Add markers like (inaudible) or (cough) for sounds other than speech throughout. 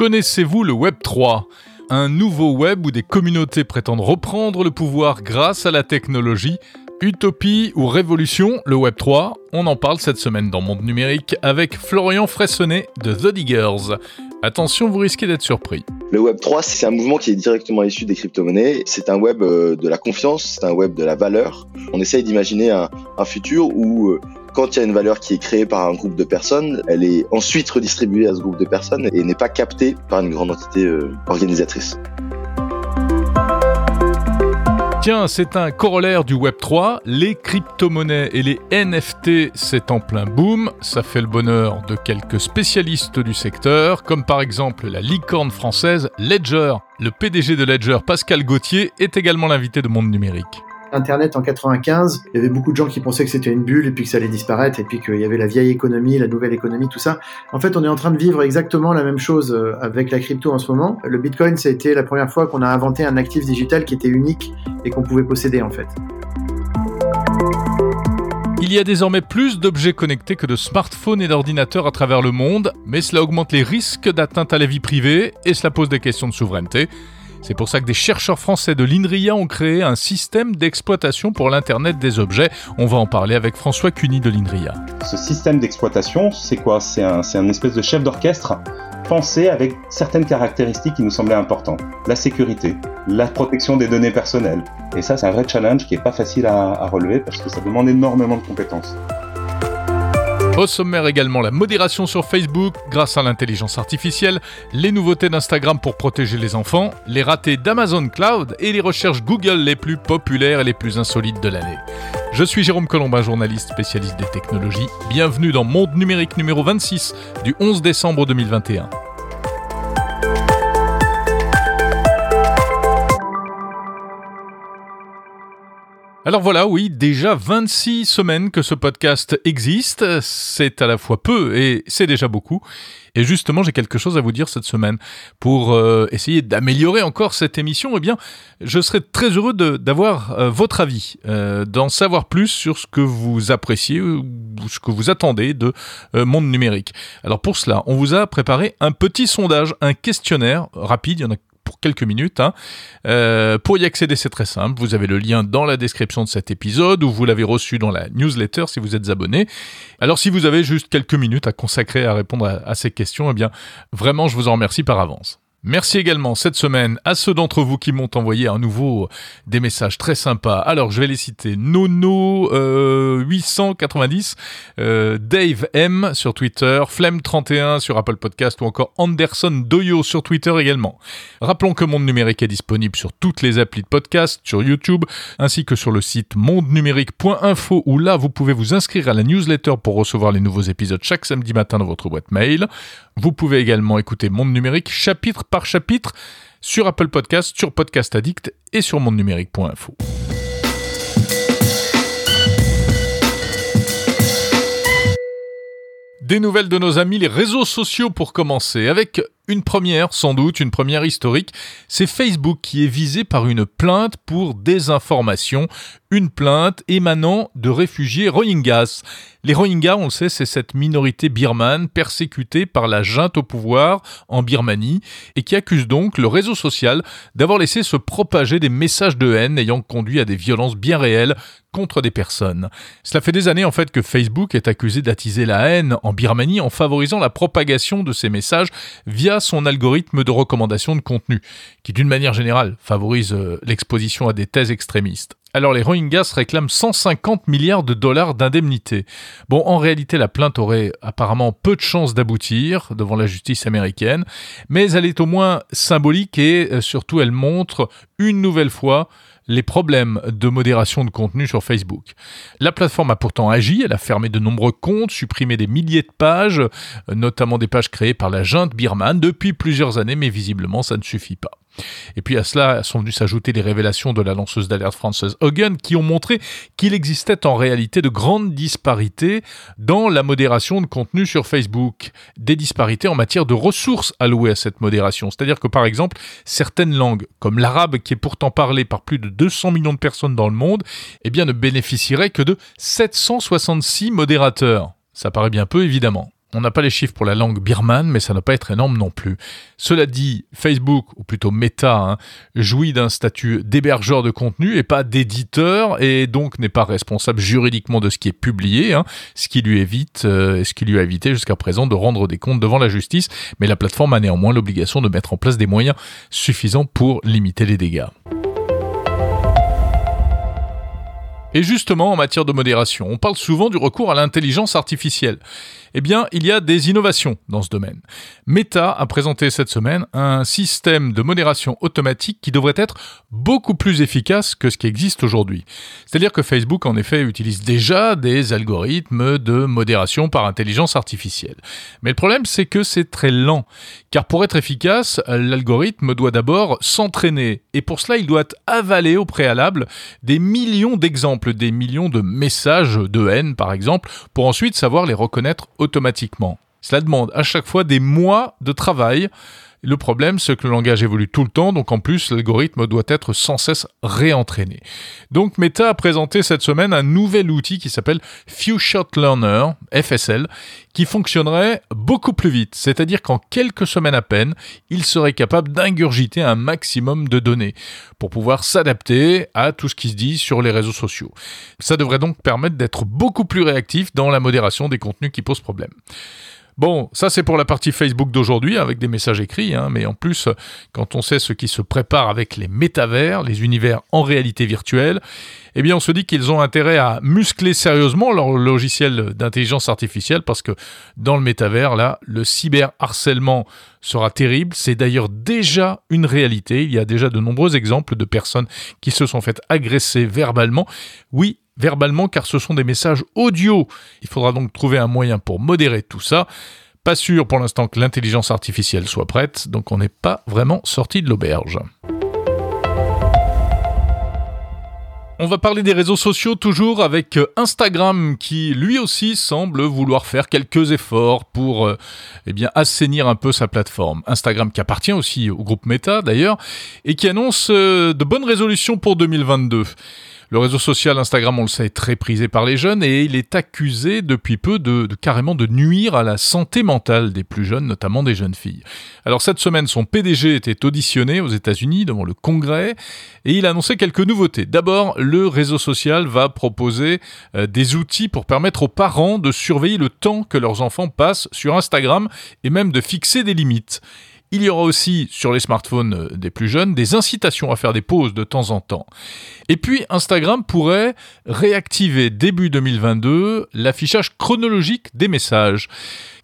Connaissez-vous le Web 3 Un nouveau web où des communautés prétendent reprendre le pouvoir grâce à la technologie? Utopie ou révolution, le Web 3, on en parle cette semaine dans Monde Numérique avec Florian Fressonnet de The Diggers. Attention, vous risquez d'être surpris. Le Web 3, c'est un mouvement qui est directement issu des crypto-monnaies. C'est un web euh, de la confiance, c'est un web de la valeur. On essaye d'imaginer un, futur où euh, quand il y a une valeur qui est créée par un groupe de personnes, elle est ensuite redistribuée à ce groupe de personnes et n'est pas captée par une grande entité euh, organisatrice. Tiens, c'est un corollaire du Web 3. Les crypto-monnaies et les NFT, c'est en plein boom. Ça fait le bonheur de quelques spécialistes du secteur, comme par exemple la licorne française Ledger. Le PDG de Ledger, Pascal Gauthier, est également l'invité de Monde Numérique. Internet en 95, il y avait beaucoup de gens qui pensaient que c'était une bulle et puis que ça allait disparaître et puis qu'il y avait la vieille économie, la nouvelle économie, tout ça. En fait, on est en train de vivre exactement la même chose euh, avec la crypto en ce moment. Le Bitcoin, ça a été la première fois qu'on a inventé un actif digital qui était unique et qu'on pouvait posséder en fait. Il y a désormais plus d'objets connectés que de smartphones et d'ordinateurs à travers le monde, mais cela augmente les risques d'atteinte à la vie privée et cela pose des questions de souveraineté. C'est pour ça que des chercheurs français de l'INRIA ont créé un système d'exploitation pour l'Internet des objets. On va en parler avec François Cuny de l'INRIA. Ce système d'exploitation, c'est quoi? C'est un, un espèce de chef d'orchestre pensé avec certaines caractéristiques qui nous semblaient importantes. La sécurité, la protection des données personnelles. Et ça, c'est un vrai challenge qui n'est pas facile à, à relever parce que ça demande énormément de compétences. Au sommaire également la modération sur Facebook grâce à l'intelligence artificielle, les nouveautés d'Instagram pour protéger les enfants, les ratés d'Amazon Cloud et les recherches Google les plus populaires et les plus insolites de l'année. Je suis Jérôme Colombin, journaliste spécialiste des technologies. Bienvenue dans Monde numérique numéro 26 du 11 décembre 2021. Alors voilà, oui, déjà 26 semaines que ce podcast existe, c'est à la fois peu et c'est déjà beaucoup. Et justement, j'ai quelque chose à vous dire cette semaine. Pour euh, essayer d'améliorer encore cette émission, eh bien, je serais très heureux d'avoir euh, votre avis, euh, d'en savoir plus sur ce que vous appréciez ou ce que vous attendez de Monde Numérique. Alors pour cela, on vous a préparé un petit sondage, un questionnaire rapide, il y en a pour quelques minutes. Hein. Euh, pour y accéder, c'est très simple. Vous avez le lien dans la description de cet épisode ou vous l'avez reçu dans la newsletter si vous êtes abonné. Alors si vous avez juste quelques minutes à consacrer à répondre à, à ces questions, eh bien vraiment, je vous en remercie par avance. Merci également cette semaine à ceux d'entre vous qui m'ont envoyé à nouveau des messages très sympas. Alors je vais les citer. Nono euh, 890, euh, Dave M sur Twitter, Flemme31 sur Apple Podcast ou encore Anderson Doyo sur Twitter également. Rappelons que Monde Numérique est disponible sur toutes les applis de podcast, sur YouTube, ainsi que sur le site mondenumérique.info où là vous pouvez vous inscrire à la newsletter pour recevoir les nouveaux épisodes chaque samedi matin dans votre boîte mail. Vous pouvez également écouter Monde Numérique chapitre par chapitre sur Apple Podcast, sur Podcast Addict et sur mondenumérique.info. Des nouvelles de nos amis les réseaux sociaux pour commencer, avec une première, sans doute, une première historique, c'est Facebook qui est visé par une plainte pour désinformation, une plainte émanant de réfugiés Rohingyas. Les Rohingyas, on le sait, c'est cette minorité birmane persécutée par la junte au pouvoir en Birmanie et qui accuse donc le réseau social d'avoir laissé se propager des messages de haine ayant conduit à des violences bien réelles contre des personnes. Cela fait des années en fait que Facebook est accusé d'attiser la haine en Birmanie en favorisant la propagation de ces messages via son algorithme de recommandation de contenu, qui d'une manière générale favorise euh, l'exposition à des thèses extrémistes. Alors les Rohingyas réclament 150 milliards de dollars d'indemnité. Bon, en réalité, la plainte aurait apparemment peu de chances d'aboutir devant la justice américaine, mais elle est au moins symbolique et euh, surtout elle montre une nouvelle fois les problèmes de modération de contenu sur Facebook. La plateforme a pourtant agi, elle a fermé de nombreux comptes, supprimé des milliers de pages, notamment des pages créées par la junte birmane depuis plusieurs années, mais visiblement ça ne suffit pas. Et puis à cela sont venues s'ajouter les révélations de la lanceuse d'alerte française Hogan qui ont montré qu'il existait en réalité de grandes disparités dans la modération de contenu sur Facebook. Des disparités en matière de ressources allouées à cette modération. C'est-à-dire que par exemple, certaines langues, comme l'arabe qui est pourtant parlé par plus de 200 millions de personnes dans le monde, eh bien ne bénéficieraient que de 766 modérateurs. Ça paraît bien peu évidemment. On n'a pas les chiffres pour la langue birmane, mais ça ne doit pas être énorme non plus. Cela dit, Facebook, ou plutôt Meta, hein, jouit d'un statut d'hébergeur de contenu et pas d'éditeur, et donc n'est pas responsable juridiquement de ce qui est publié, hein, ce qui lui évite, euh, ce qui lui a évité jusqu'à présent de rendre des comptes devant la justice. Mais la plateforme a néanmoins l'obligation de mettre en place des moyens suffisants pour limiter les dégâts. Et justement, en matière de modération, on parle souvent du recours à l'intelligence artificielle eh bien, il y a des innovations dans ce domaine. Meta a présenté cette semaine un système de modération automatique qui devrait être beaucoup plus efficace que ce qui existe aujourd'hui. C'est-à-dire que Facebook, en effet, utilise déjà des algorithmes de modération par intelligence artificielle. Mais le problème, c'est que c'est très lent. Car pour être efficace, l'algorithme doit d'abord s'entraîner. Et pour cela, il doit avaler au préalable des millions d'exemples, des millions de messages de haine, par exemple, pour ensuite savoir les reconnaître automatiquement. Cela demande à chaque fois des mois de travail. Le problème, c'est que le langage évolue tout le temps, donc en plus, l'algorithme doit être sans cesse réentraîné. Donc Meta a présenté cette semaine un nouvel outil qui s'appelle Few Learner, FSL, qui fonctionnerait beaucoup plus vite. C'est-à-dire qu'en quelques semaines à peine, il serait capable d'ingurgiter un maximum de données pour pouvoir s'adapter à tout ce qui se dit sur les réseaux sociaux. Ça devrait donc permettre d'être beaucoup plus réactif dans la modération des contenus qui posent problème. Bon, ça c'est pour la partie Facebook d'aujourd'hui avec des messages écrits, hein, mais en plus, quand on sait ce qui se prépare avec les métavers, les univers en réalité virtuelle, eh bien on se dit qu'ils ont intérêt à muscler sérieusement leur logiciel d'intelligence artificielle parce que dans le métavers, là, le cyberharcèlement sera terrible. C'est d'ailleurs déjà une réalité. Il y a déjà de nombreux exemples de personnes qui se sont faites agresser verbalement. Oui, verbalement car ce sont des messages audio. Il faudra donc trouver un moyen pour modérer tout ça. Pas sûr pour l'instant que l'intelligence artificielle soit prête, donc on n'est pas vraiment sorti de l'auberge. On va parler des réseaux sociaux toujours avec Instagram qui lui aussi semble vouloir faire quelques efforts pour euh, eh assainir un peu sa plateforme. Instagram qui appartient aussi au groupe Meta d'ailleurs et qui annonce euh, de bonnes résolutions pour 2022. Le réseau social Instagram, on le sait, est très prisé par les jeunes et il est accusé depuis peu de, carrément de nuire à la santé mentale des plus jeunes, notamment des jeunes filles. Alors cette semaine, son PDG était auditionné aux États-Unis devant le Congrès et il a annoncé quelques nouveautés. D'abord, le réseau social va proposer euh, des outils pour permettre aux parents de surveiller le temps que leurs enfants passent sur Instagram et même de fixer des limites. Il y aura aussi sur les smartphones euh, des plus jeunes des incitations à faire des pauses de temps en temps. Et puis Instagram pourrait réactiver début 2022 l'affichage chronologique des messages.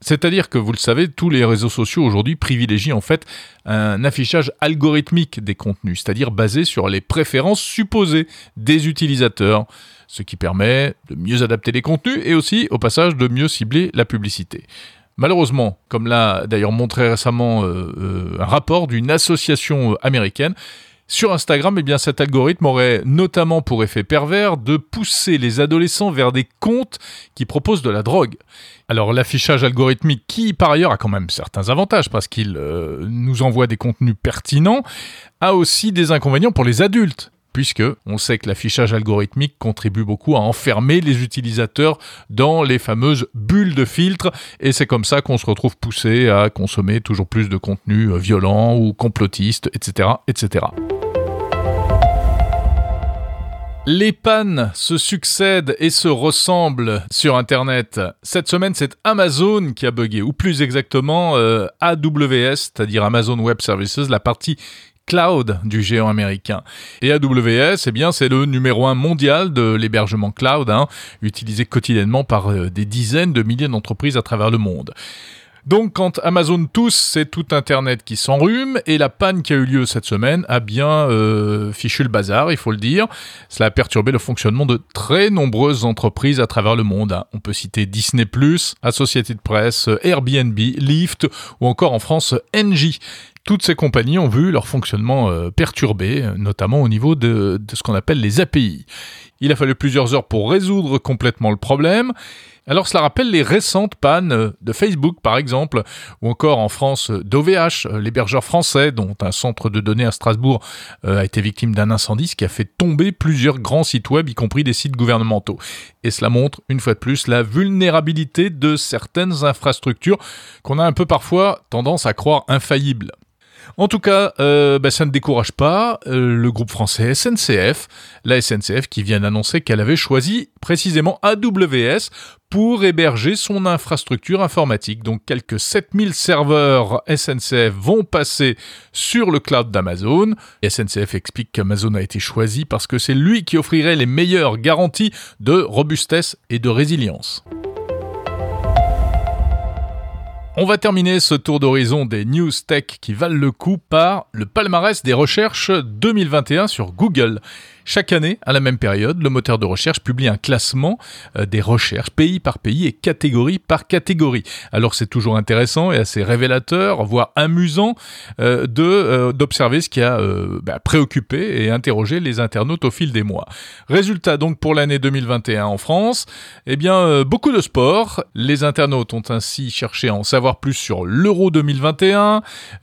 C'est-à-dire que vous le savez, tous les réseaux sociaux aujourd'hui privilégient en fait un affichage algorithmique des contenus, c'est-à-dire basé sur les préférences supposées des utilisateurs, ce qui permet de mieux adapter les contenus et aussi au passage de mieux cibler la publicité. Malheureusement, comme l'a d'ailleurs montré récemment euh, euh, un rapport d'une association euh, américaine, sur Instagram, eh cet algorithme aurait notamment pour effet pervers de pousser les adolescents vers des comptes qui proposent de la drogue. Alors l'affichage algorithmique, qui par ailleurs a quand même certains avantages parce qu'il nous envoie des contenus pertinents, a aussi des inconvénients pour les adultes puisque on sait que l'affichage algorithmique contribue beaucoup à enfermer les utilisateurs dans les fameuses bulles de filtre, et c'est comme ça qu'on se retrouve poussé à consommer toujours plus de contenus euh, violents ou complotistes, etc., etc. Les pannes se succèdent et se ressemblent sur Internet. Cette semaine, c'est Amazon qui a bugué, ou plus exactement euh, AWS, c'est-à-dire Amazon Web Services, la partie cloud du géant américain. Et AWS, eh bien, c'est le numéro un mondial de l'hébergement cloud, hein, utilisé quotidiennement par euh, des dizaines de milliers d'entreprises à travers le monde. Donc quand Amazon tousse, c'est tout Internet qui s'enrhume, et la panne qui a eu lieu cette semaine a bien euh, fichu le bazar, il faut le dire. Cela a perturbé le fonctionnement de très nombreuses entreprises à travers le monde. Hein. On peut citer Disney+, Associated Press, Airbnb, Lyft, ou encore en France, Engie. Toutes ces compagnies ont vu leur fonctionnement euh, perturbé, notamment au niveau de, ce qu'on appelle les API. Il a fallu plusieurs heures pour résoudre complètement le problème. Alors cela rappelle les récentes pannes de Facebook par exemple, ou encore en France d'OVH, l'hébergeur français dont un centre de données à Strasbourg euh, a été victime d'un incendie, ce qui a fait tomber plusieurs grands sites web, y compris des sites gouvernementaux. Et cela montre une fois de plus la vulnérabilité de certaines infrastructures qu'on a un peu parfois tendance à croire infaillibles. En tout cas, euh, bah, ça ne décourage pas euh, le groupe français SNCF, la SNCF qui vient d'annoncer qu'elle avait choisi précisément AWS pour héberger son infrastructure informatique. Donc quelques 7000 serveurs SNCF vont passer sur le cloud d'Amazon. SNCF explique qu'Amazon a été choisi parce que c'est lui qui offrirait les meilleures garanties de robustesse et de résilience. On va terminer ce tour d'horizon des news tech qui valent le coup par le palmarès des recherches 2021 sur Google. Chaque année, à la même période, le moteur de recherche publie un classement euh, des recherches pays par pays et catégorie par catégorie. Alors c'est toujours intéressant et assez révélateur, voire amusant, euh, euh, d'observer ce qui a bah, préoccupé et interrogé les internautes au fil des mois. Résultat donc pour l'année 2021 en France, eh bien beaucoup de sport. Les internautes ont ainsi cherché à en savoir plus sur l'Euro 2021,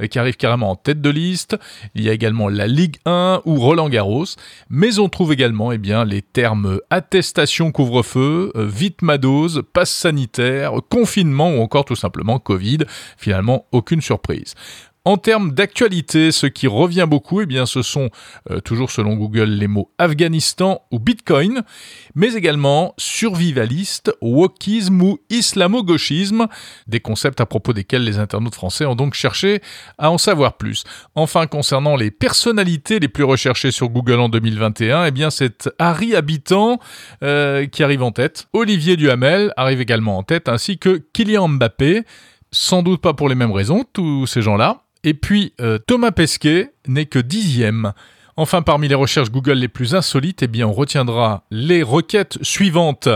qui arrive carrément en tête de liste. Il y a également la Ligue 1 ou Roland Garros, mais on trouve également eh les termes attestation couvre-feu, euh, vite madose, passe sanitaire, confinement ou encore tout simplement Covid. Finalement, aucune surprise. En termes d'actualité, ce qui revient beaucoup, eh bien, ce sont euh, toujours selon Google les mots Afghanistan ou Bitcoin, mais également survivaliste, wokisme ou islamo-gauchisme, des concepts à propos desquels les internautes français ont donc cherché à en savoir plus. Enfin, concernant les personnalités les plus recherchées sur Google en 2021, eh bien, c'est Harry Habitant euh, qui arrive en tête. Olivier Duhamel arrive également en tête, ainsi que Kylian Mbappé. Sans doute pas pour les mêmes raisons, tous ces gens-là. Et puis, euh, Thomas Pesquet n'est que dixième. Enfin, parmi les recherches Google les plus insolites, eh bien, on retiendra les requêtes suivantes.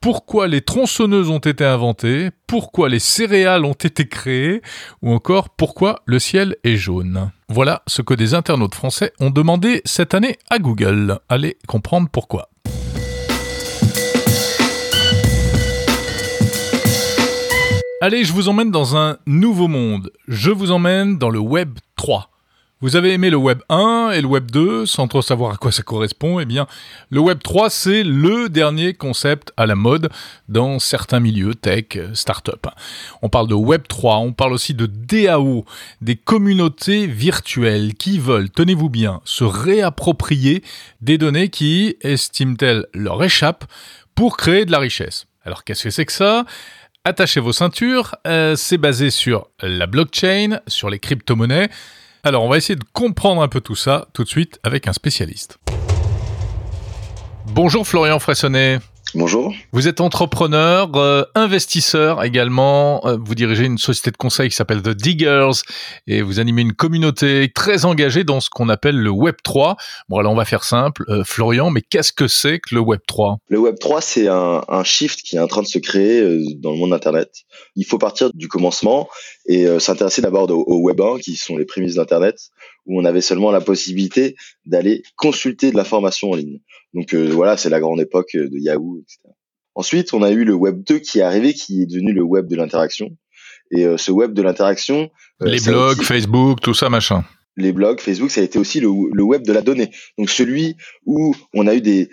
Pourquoi les tronçonneuses ont été inventées? Pourquoi les céréales ont été créées? Ou encore, pourquoi le ciel est jaune? Voilà ce que des internautes français ont demandé cette année à Google. Allez comprendre pourquoi. Allez, je vous emmène dans un nouveau monde. Je vous emmène dans le Web 3. Vous avez aimé le Web 1 et le Web 2 sans trop savoir à quoi ça correspond. Eh bien, le Web 3, c'est le dernier concept à la mode dans certains milieux tech, start-up. On parle de Web 3, on parle aussi de DAO, des communautés virtuelles qui veulent, tenez-vous bien, se réapproprier des données qui, estiment-elles, leur échappent pour créer de la richesse. Alors qu'est-ce que c'est que ça? Attachez vos ceintures, euh, c'est basé sur la blockchain, sur les crypto-monnaies. Alors on va essayer de comprendre un peu tout ça tout de suite avec un spécialiste. Bonjour Florian Fressonnet. Bonjour. Vous êtes entrepreneur, euh, investisseur également. Euh, vous dirigez une société de conseil qui s'appelle The Diggers et vous animez une communauté très engagée dans ce qu'on appelle le Web 3. Bon, alors on va faire simple. Euh, Florian, mais qu'est-ce que c'est que le Web 3 Le Web 3, c'est un, un, shift qui est en train de se créer dans le monde Internet. Il faut partir du commencement et s'intéresser d'abord au, au Web 1, qui sont les prémices d'Internet, où on avait seulement la possibilité d'aller consulter de l'information en ligne. Donc euh, voilà, c'est la grande époque de Yahoo, etc. Ensuite, on a eu le Web 2 qui est arrivé, qui est devenu le web de l'interaction. Et euh, ce web de l'interaction... Euh, les blogs, Facebook, tout ça, machin les blogs, Facebook, ça a été aussi le, web de la donnée. Donc celui où on a eu des,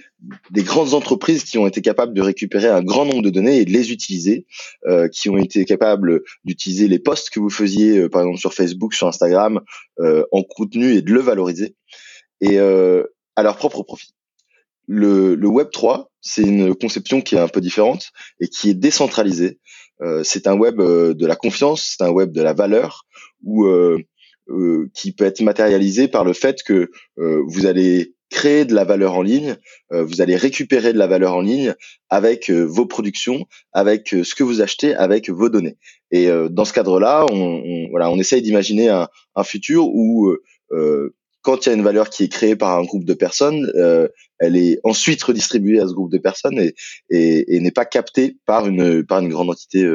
des, grandes entreprises qui ont été capables de récupérer un grand nombre de données et de les utiliser, euh, qui ont été capables d'utiliser les posts que vous faisiez, euh, par exemple sur Facebook, sur Instagram, euh, en contenu et de le valoriser, et euh, à leur propre profit. Le, le Web 3, c'est une conception qui est un peu différente et qui est décentralisée. Euh, c'est un web de la confiance, c'est un web de la valeur, où euh, qui peut être matérialisé par le fait que euh, vous allez créer de la valeur en ligne, euh, vous allez récupérer de la valeur en ligne avec vos productions, avec ce que vous achetez, avec vos données. Et dans ce cadre-là, on, on, voilà, on essaye d'imaginer un, un, futur où quand il y a une valeur qui est créée par un groupe de personnes, elle est ensuite redistribuée à ce groupe de personnes et, et, et n'est pas captée par une par une grande entité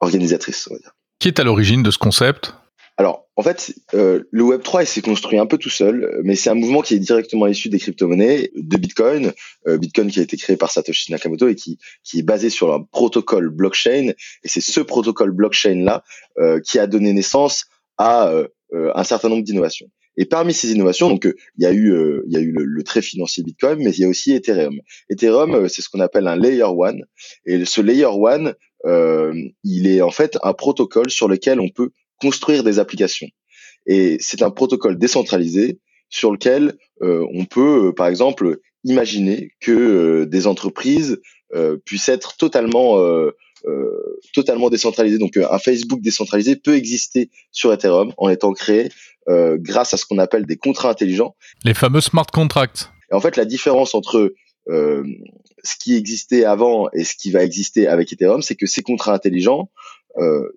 organisatrice. On va dire. Qui est à l'origine de ce concept? Alors, En fait, euh, le Web 3 s'est construit un peu tout seul, mais c'est un mouvement qui est directement issu des crypto-monnaies, de Bitcoin. Euh, Bitcoin qui a été créé par Satoshi Nakamoto et qui, qui est basé sur un protocole blockchain. Et c'est ce protocole blockchain-là euh, qui a donné naissance à un certain nombre d'innovations. Et parmi ces innovations, donc il y a eu il y a eu le, le, trait financier Bitcoin, mais il y a aussi Ethereum. Ethereum, c'est ce qu'on appelle un layer one. Et ce layer one, il est en fait un protocole sur lequel on peut construire des applications. Et c'est un protocole décentralisé sur lequel euh, on peut, euh, par exemple, imaginer que euh, des entreprises puissent être totalement totalement décentralisées. Donc un Facebook décentralisé peut exister sur Ethereum en étant créé grâce à ce qu'on appelle des contrats intelligents. Les fameux smart contracts. Et en fait, la différence entre ce qui existait avant et ce qui va exister avec Ethereum, c'est que ces contrats intelligents euh,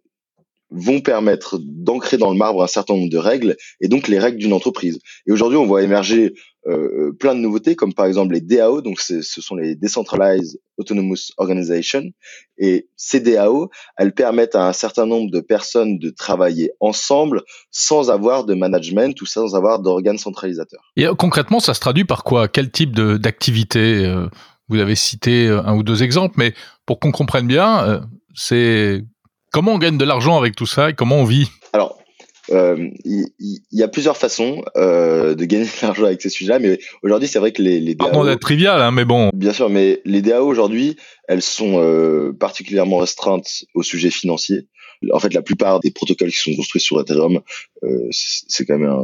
vont permettre d'ancrer dans le marbre un certain nombre de règles et donc les règles d'une entreprise. Et aujourd'hui, on voit émerger euh, plein de nouveautés, comme par exemple les DAO, donc ce sont les Decentralized Autonomous Organization. Et ces DAO, elles permettent à un certain nombre de personnes de travailler ensemble sans avoir de management ou sans avoir d'organes centralisateurs. Et euh, concrètement, ça se traduit par quoi? Quel type d'activité euh, Vous avez cité un ou deux exemples, mais pour qu'on comprenne bien, c'est Comment on gagne de l'argent avec tout ça et comment on vit? Alors, euh, il y, a plusieurs façons euh, de gagner (laughs) de l'argent avec ces sujets-là, mais aujourd'hui, c'est vrai que les, les DAO... Pardon d'être trivial, hein, mais bon. Bien sûr, mais les DAO aujourd'hui, elles sont euh, particulièrement restreintes au sujet financier. En fait, la plupart des protocoles qui sont construits sur Ethereum, euh, c'est quand même un,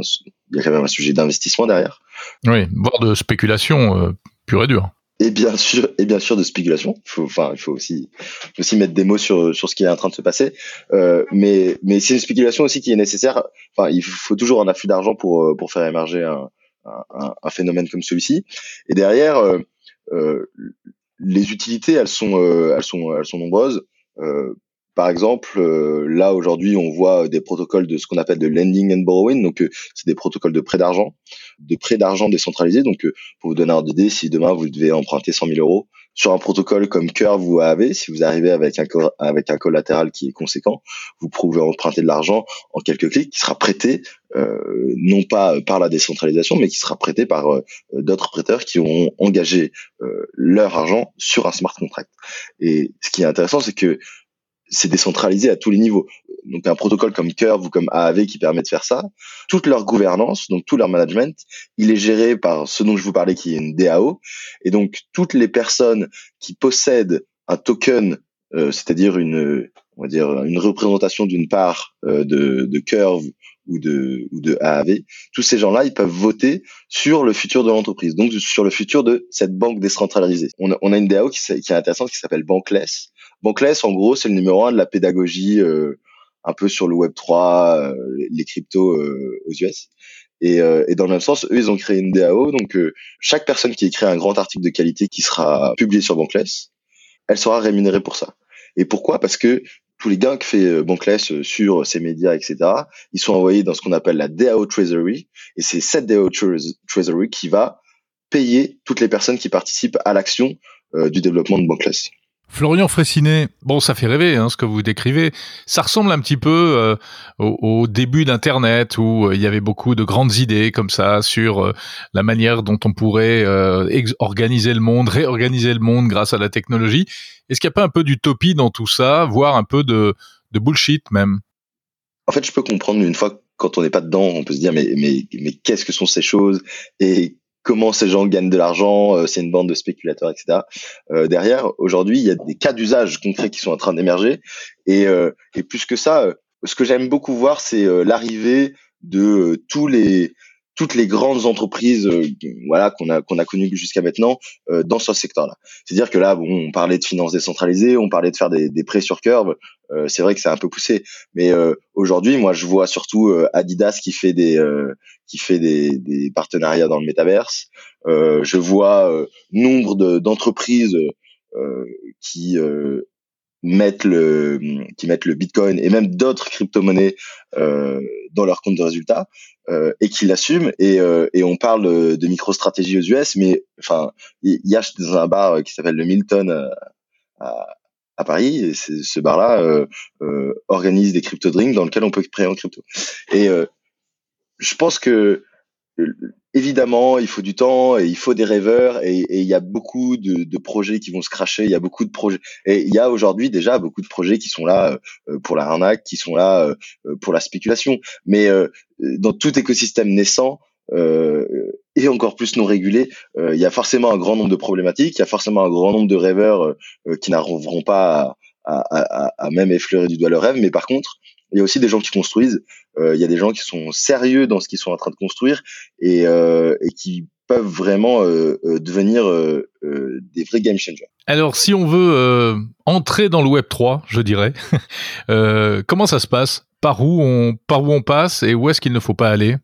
il y a quand même un sujet d'investissement derrière. Oui, voire de spéculation euh, pure et dure et bien sûr et bien sûr de spéculation. Faut, enfin, il faut aussi aussi mettre des mots sur sur ce qui est en train de se passer. Euh, mais mais c'est une spéculation aussi qui est nécessaire. Enfin, il faut toujours un afflux d'argent pour euh, pour faire émerger un, un, un phénomène comme celui-ci. Et derrière, euh, euh les utilités, elles sont euh, elles sont elles sont nombreuses. Par exemple, euh, là aujourd'hui, on voit des protocoles de ce qu'on appelle de lending and borrowing, donc euh, c'est des protocoles de prêt d'argent, de prêt d'argent décentralisé. Donc, euh, pour vous donner un idée, si demain vous devez emprunter 100 000 euros sur un protocole comme Curve ou AAV, si vous arrivez avec un avec un collatéral qui est conséquent, vous pouvez emprunter de l'argent en quelques clics, qui sera prêté non pas par la décentralisation, mais qui sera prêté par d'autres prêteurs qui ont engagé leur argent sur un smart contract. Et ce qui est intéressant, c'est que c'est décentralisé à tous les niveaux. Donc un protocole comme Curve ou comme AAV qui permet de faire ça, toute leur gouvernance, donc tout leur management, il est géré par ce dont je vous parlais qui est une DAO. Et donc toutes les personnes qui possèdent un token, euh, c'est-à-dire une, on va dire une représentation d'une part euh, de, de Curve ou de, ou de AAV, tous ces gens-là, ils peuvent voter sur le futur de l'entreprise, donc sur le futur de cette banque décentralisée. On a, on a une DAO qui, qui est intéressante qui s'appelle Bankless, Bankless, en gros, c'est le numéro un de la pédagogie euh, un peu sur le Web 3, euh, les cryptos euh, aux US. Et, et, dans le même sens, eux, ils ont créé une DAO. Donc, chaque personne qui écrit un grand article de qualité qui sera publié sur Bankless, elle sera rémunérée pour ça. Et pourquoi? Parce que tous les gains que fait Bankless sur ses médias, etc., ils sont envoyés dans ce qu'on appelle la DAO Treasury. Et c'est cette DAO Treasury qui va payer toutes les personnes qui participent à l'action du développement de Bankless. Florian Fressinet, bon, ça fait rêver hein, ce que vous décrivez. Ça ressemble un petit peu euh, au, début d'Internet où euh, il y avait beaucoup de grandes idées comme ça sur euh, la manière dont on pourrait organiser le monde, réorganiser le monde grâce à la technologie. Est-ce qu'il n'y a pas un peu d'utopie dans tout ça, voire un peu de, de bullshit même? En fait, je peux comprendre une fois quand on n'est pas dedans, on peut se dire mais mais mais qu'est-ce que sont ces choses? Et comment ces gens gagnent de l'argent, euh, c'est une bande de spéculateurs, etc. Euh, derrière, aujourd'hui, il y a des cas d'usage concrets qui sont en train d'émerger. Et, euh, et plus que ça, ce que j'aime beaucoup voir, c'est l'arrivée de tous les toutes les grandes entreprises voilà qu'on a connues jusqu'à maintenant dans ce secteur-là. C'est-à-dire que là, on parlait de finances décentralisées, on parlait de faire des, prêts sur curve. c'est vrai que c'est un peu poussé, mais aujourd'hui, moi, je vois surtout Adidas qui fait des partenariats dans le métaverse. Euh, je vois euh, nombre d'entreprises euh, qui euh, mettent le qui mettent le Bitcoin et même d'autres crypto-monnaies euh, dans leur compte de résultats euh, et qui l'assument et, et on parle de micro-stratégie aux US mais enfin y, a dans un bar qui s'appelle le Milton à, à Paris. Et ce bar-là organise des crypto drinks dans lesquels on peut créer en crypto. Et je pense que évidemment, il faut du temps et il faut des rêveurs et, il y a beaucoup de, projets qui vont se cracher. Il y a beaucoup de projets et il y a aujourd'hui déjà beaucoup de projets qui sont là euh, pour la arnaque, qui sont là euh, pour la spéculation. Mais euh, dans tout écosystème naissant et encore plus non régulé, il y a forcément un grand nombre de problématiques. Il y a forcément un grand nombre de rêveurs qui n'arriveront pas à, à, même effleurer du doigt leur rêve. Mais par contre, il y a aussi des gens qui construisent. Euh, il y a des gens qui sont sérieux dans ce qu'ils sont en train de construire et, euh, et qui peuvent vraiment euh, devenir des vrais game changers. Alors, si on veut entrer dans le Web 3, je dirais, (laughs) comment ça se passe? Par où on par où on passe et où est-ce qu'il ne faut pas aller?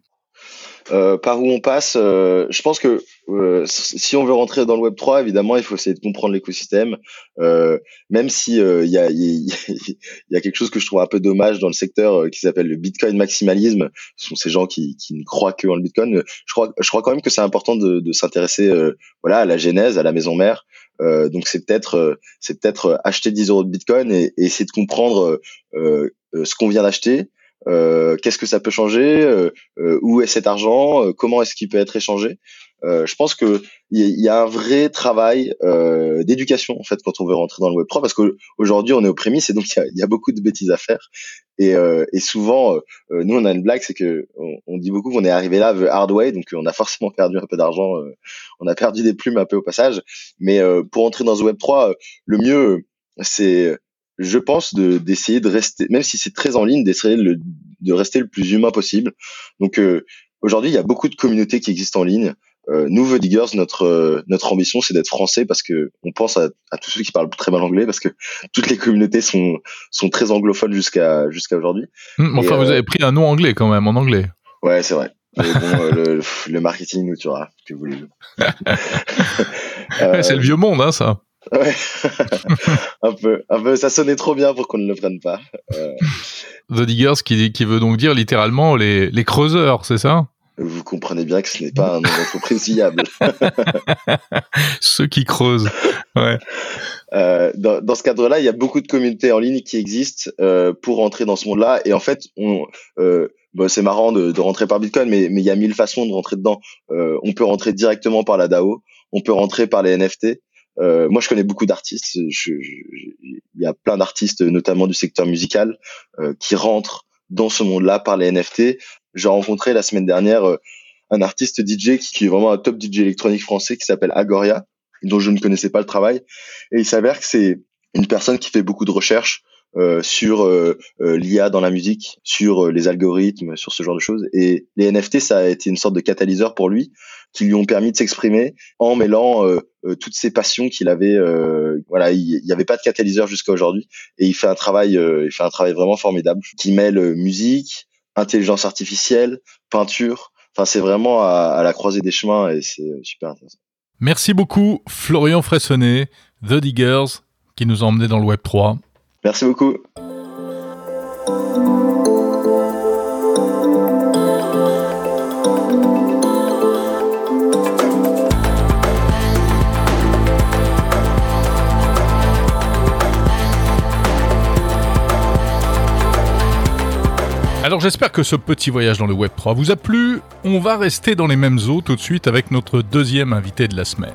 Euh, par où on passe, euh, je pense que euh, si on veut rentrer dans le Web 3, évidemment, il faut essayer de comprendre l'écosystème. même si il y a, y, (laughs) y, a, quelque chose que je trouve un peu dommage dans le secteur qui s'appelle le Bitcoin maximalisme. Ce sont ces gens qui, qui ne croient que en le Bitcoin. Je crois, je crois quand même que c'est important de, de s'intéresser, voilà, à la genèse, à la maison mère. donc c'est peut-être, c'est peut-être acheter 10 euros de Bitcoin et, et essayer de comprendre ce qu'on vient d'acheter euh, qu'est-ce que ça peut changer, euh, euh, où est cet argent, comment est-ce qu'il peut être échangé? je pense que il y, a un vrai travail d'éducation en fait quand on veut rentrer dans le Web 3 parce qu'aujourd'hui on est aux prémices et donc il y a, beaucoup de bêtises à faire. Et, et souvent nous on a une blague c'est que on, dit beaucoup qu'on est arrivé là the hard way donc on a forcément perdu un peu d'argent on a perdu des plumes un peu au passage. Mais pour entrer dans ce Web 3 le mieux c'est je pense d'essayer de, rester, même si c'est très en ligne, d'essayer de rester le plus humain possible. Donc euh, aujourd'hui, il y a beaucoup de communautés qui existent en ligne. Euh, nous, The Diggers, notre euh, notre ambition, c'est d'être français parce que on pense à, à, tous ceux qui parlent très mal anglais parce que toutes les communautés sont sont très anglophones jusqu'à jusqu'à aujourd'hui. Hum, enfin, vous avez pris un nom anglais quand même en anglais. Ouais, c'est vrai. (laughs) bon, le, le, marketing, nous, tu vois, que voulez-vous. (laughs) (laughs) c'est le vieux monde, hein, ça. Ouais, (laughs) un peu, un peu. Ça sonnait trop bien pour qu'on ne le prenne pas. Euh... The Diggers, qui, qui veut donc dire littéralement les, les creuseurs, c'est ça? Vous comprenez bien que ce n'est pas un nom d'entreprise viable. (laughs) Ceux qui creusent. Ouais. Euh, dans, dans, ce cadre-là, il y a beaucoup de communautés en ligne qui existent euh, pour entrer dans ce monde-là. Et en fait, on, bon, c'est marrant de, de, rentrer par Bitcoin, mais, mais il y a mille façons de rentrer dedans. On peut rentrer directement par la DAO, on peut rentrer par les NFT. Euh, moi, je connais beaucoup d'artistes. Il y a plein d'artistes, notamment du secteur musical, euh, qui rentrent dans ce monde-là par les NFT. J'ai rencontré la semaine dernière euh, un artiste DJ qui, qui, est vraiment un top DJ électronique français qui s'appelle Agoria, dont je ne connaissais pas le travail. Et il s'avère que c'est une personne qui fait beaucoup de recherches sur euh, euh, l'IA dans la musique, sur les algorithmes, sur ce genre de choses. Et les NFT, ça a été une sorte de catalyseur pour lui, qui lui ont permis de s'exprimer en mêlant toutes ses passions qu'il avait. voilà, il n'y avait pas de catalyseur jusqu'à aujourd'hui, et il fait un travail, il fait un travail vraiment formidable, qui mêle musique, intelligence artificielle, peinture. Enfin, c'est vraiment à, à la croisée des chemins, et c'est super intéressant. Merci beaucoup, Florian Fressonnet, The Diggers, qui nous a emmenés dans le Web 3. Merci beaucoup. Alors j'espère que ce petit voyage dans le Web 3 vous a plu. On va rester dans les mêmes eaux tout de suite avec notre deuxième invité de la semaine.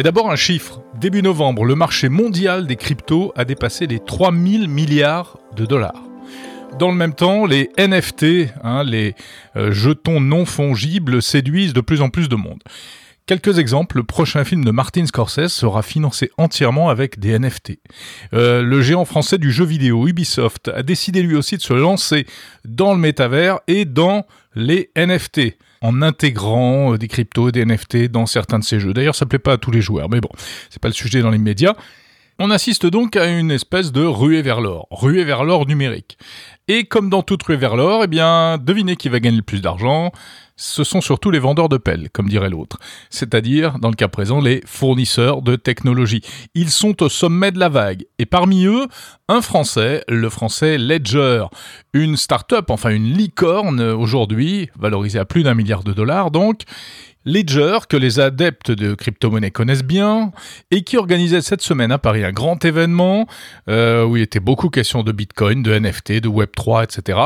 Et d'abord un chiffre. Début novembre, le marché mondial des cryptos a dépassé les 3000 milliards de dollars. Dans le même temps, les NFT, hein, les euh, jetons non fongibles, séduisent de plus en plus de monde. Quelques exemples, le prochain film de Martin Scorsese sera financé entièrement avec des NFT. Euh, le géant français du jeu vidéo Ubisoft a décidé lui aussi de se lancer dans le métavers et dans les NFT en intégrant euh, des cryptos, des NFT dans certains de ces jeux. D'ailleurs, ça plaît pas à tous les joueurs, mais bon, c'est pas le sujet dans l'immédiat. On assiste donc à une espèce de ruée vers l'or, ruée vers l'or numérique. Et comme dans toute ruée vers l'or, eh bien, devinez qui va gagner le plus d'argent ce sont surtout les vendeurs de pelles, comme dirait l'autre, c'est-à-dire, dans le cas présent, les fournisseurs de technologie. Ils sont au sommet de la vague, et parmi eux, un Français, le Français Ledger, une start-up, enfin une licorne aujourd'hui, valorisée à plus d'un milliard de dollars donc, Ledger, que les adeptes de crypto-monnaie connaissent bien, et qui organisait cette semaine à Paris un grand événement euh, où il était beaucoup question de Bitcoin, de NFT, de Web3, etc.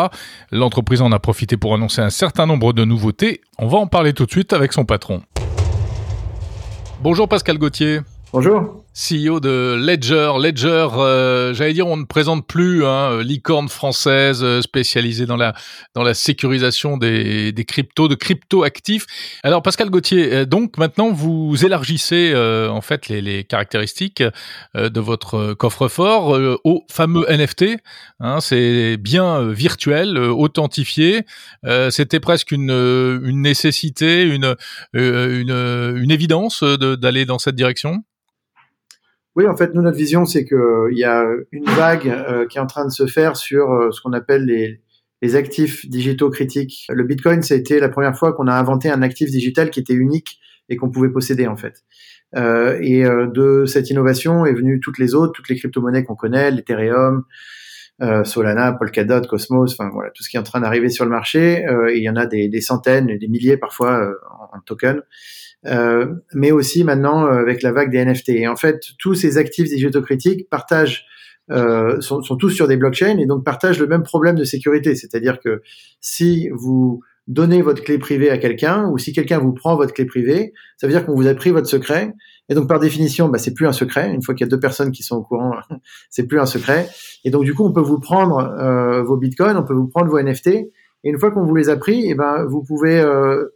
L'entreprise en a profité pour annoncer un certain nombre de nouveautés. On va en parler tout de suite avec son patron. Bonjour Pascal Gauthier. Bonjour. CEO de Ledger. Ledger, euh, j'allais dire, on ne présente plus hein, licorne française euh, spécialisée dans la dans la sécurisation des, des cryptos, de crypto actifs. Alors Pascal Gauthier, euh, donc maintenant vous élargissez euh, en fait les, les caractéristiques de votre coffre-fort au fameux NFT. Hein, c'est bien virtuel, authentifié. C'était presque une une nécessité, une une, une évidence d'aller dans cette direction? Oui, en fait, nous, notre vision, c'est qu'il y a une vague euh, qui est en train de se faire sur euh, ce qu'on appelle les, les, actifs digitaux critiques. Le Bitcoin, ça a été la première fois qu'on a inventé un actif digital qui était unique et qu'on pouvait posséder, en fait. Euh, et euh, de cette innovation est venue toutes les autres, toutes les crypto-monnaies qu'on connaît, l'Ethereum, Solana, Polkadot, Cosmos, enfin voilà, tout ce qui est en train d'arriver sur le marché. il y en a des, des centaines, des milliers parfois en, en tokens. Euh, mais aussi maintenant euh, avec la vague des NFT. Et en fait, tous ces actifs digitaux critiques partagent euh, sont, sont, tous sur des blockchains et donc partagent le même problème de sécurité. C'est-à-dire que si vous donnez votre clé privée à quelqu'un ou si quelqu'un vous prend votre clé privée, ça veut dire qu'on vous a pris votre secret. Et donc par définition, bah, c'est plus un secret. Une fois qu'il y a deux personnes qui sont au courant, (laughs) c'est plus un secret. Et donc du coup, on peut vous prendre euh, vos bitcoins, on peut vous prendre vos NFT. Et une fois qu'on vous les a pris, et eh ben vous pouvez euh,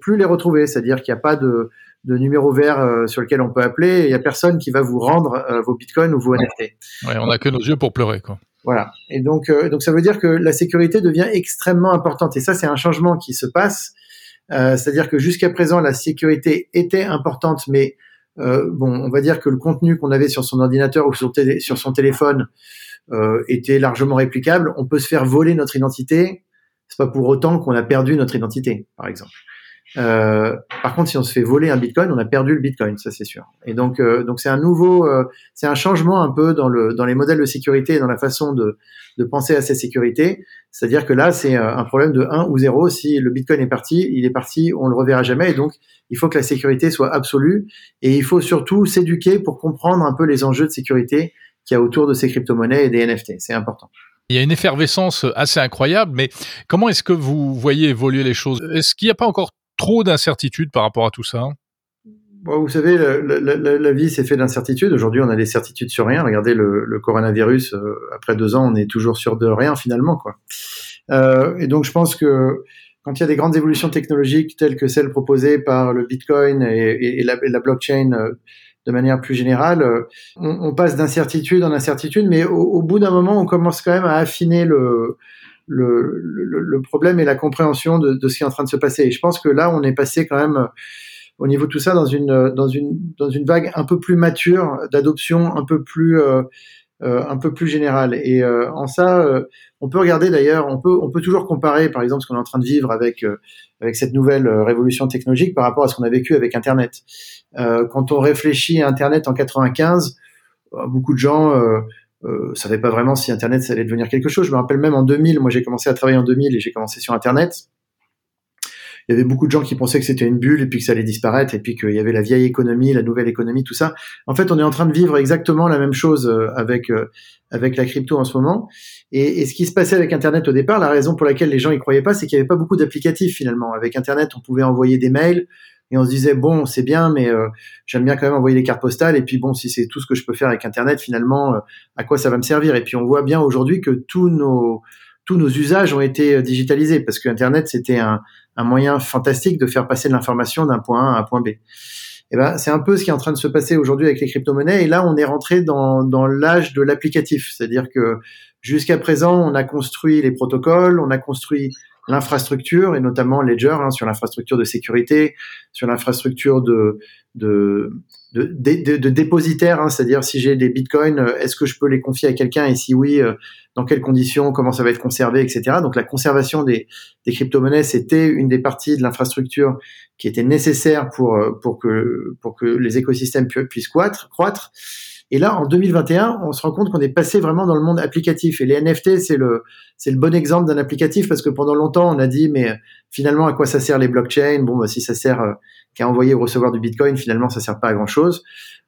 plus les retrouver. C'est-à-dire qu'il n'y a pas de, de numéro vert euh, sur lequel on peut appeler. Il n'y a personne qui va vous rendre euh, vos bitcoins ou vos NFT. Ouais, on n'a que nos yeux pour pleurer, quoi. Voilà. Et donc, donc ça veut dire que la sécurité devient extrêmement importante. Et ça, c'est un changement qui se passe. C'est-à-dire que jusqu'à présent, la sécurité était importante, mais bon, on va dire que le contenu qu'on avait sur son ordinateur ou sur, sur son téléphone était largement réplicable. On peut se faire voler notre identité. C'est pas pour autant qu'on a perdu notre identité, par exemple. Euh, par contre, si on se fait voler un Bitcoin, on a perdu le Bitcoin, ça c'est sûr. Et donc, euh, donc c'est un nouveau, euh, c'est un changement un peu dans le dans les modèles de sécurité dans la façon de de penser à cette sécurité. C'est-à-dire que là, c'est un problème de 1 ou 0. Si le Bitcoin est parti, il est parti, on le reverra jamais. Et donc, il faut que la sécurité soit absolue. Et il faut surtout s'éduquer pour comprendre un peu les enjeux de sécurité qu'il y a autour de ces crypto-monnaies et des NFT. C'est important. Il y a une effervescence assez incroyable, mais comment est-ce que vous voyez évoluer les choses? Est-ce qu'il n'y a pas encore trop d'incertitudes par rapport à tout ça Vous savez, la, vie c'est fait d'incertitudes. Aujourd'hui, on a des certitudes sur rien. Regardez le, coronavirus. Euh, après deux ans, on est toujours sûr de rien finalement. Euh, et donc, je pense que quand il y a des grandes évolutions technologiques telles que celles proposées par le Bitcoin et, la, blockchain euh, de manière plus générale, on, passe d'incertitude en incertitude, mais au bout d'un moment, on commence quand même à affiner le, le, le, le, problème et la compréhension de, de, ce qui est en train de se passer. Et je pense que là, on est passé quand même euh, au niveau de tout ça dans une dans une dans une vague un peu plus mature d'adoption, un peu plus euh, euh, un peu plus générale. Et euh, en ça, euh, on peut regarder d'ailleurs, on peut on peut toujours comparer, par exemple, ce qu'on est en train de vivre avec avec cette nouvelle révolution technologique par rapport à ce qu'on a vécu avec Internet. quand on réfléchit à Internet en 95, beaucoup de gens euh, savais pas vraiment si Internet ça allait devenir quelque chose. Je me rappelle même en 2000, moi j'ai commencé à travailler en 2000 et j'ai commencé sur Internet. Il y avait beaucoup de gens qui pensaient que c'était une bulle et puis que ça allait disparaître et puis qu'il y avait la vieille économie, la nouvelle économie, tout ça. En fait, on est en train de vivre exactement la même chose euh, avec euh, avec la crypto en ce moment. Et, et, ce qui se passait avec Internet au départ, la raison pour laquelle les gens y croyaient pas, c'est qu'il y avait pas beaucoup d'applicatifs finalement. Avec Internet, on pouvait envoyer des mails, et on se disait bon c'est bien mais euh, j'aime bien quand même envoyer des cartes postales. Et puis bon si c'est tout ce que je peux faire avec internet finalement euh, à quoi ça va me servir? Et puis on voit bien aujourd'hui que tous nos tous nos usages ont été euh, digitalisés parce que internet c'était un, un moyen fantastique de faire passer de l'information d'un point A à un point B. Eh ben c'est un peu ce qui est en train de se passer aujourd'hui avec les crypto-monnaies. Et là on est rentré dans dans l'âge de l'applicatif, c'est-à-dire que jusqu'à présent on a construit les protocoles, on a construit l'infrastructure et notamment Ledger hein, sur l'infrastructure de sécurité, sur l'infrastructure de de, de, de, dépositaire, hein, c'est-à-dire si j'ai des bitcoins, euh, est-ce que je peux les confier à quelqu'un et si oui, euh, dans quelles conditions, comment ça va être conservé, etc. Donc la conservation des, des crypto-monnaies, c'était une des parties de l'infrastructure qui était nécessaire pour euh, pour que pour que les écosystèmes puissent croître. Et là, en 2021, on se rend compte qu'on est passé vraiment dans le monde applicatif. Et les NFT, c'est le, c'est le bon exemple d'un applicatif parce que pendant longtemps, on a dit, mais finalement, à quoi ça sert les blockchains? Bon, bah, si ça sert euh, qu'à envoyer ou recevoir du Bitcoin, finalement, ça sert pas à grand chose.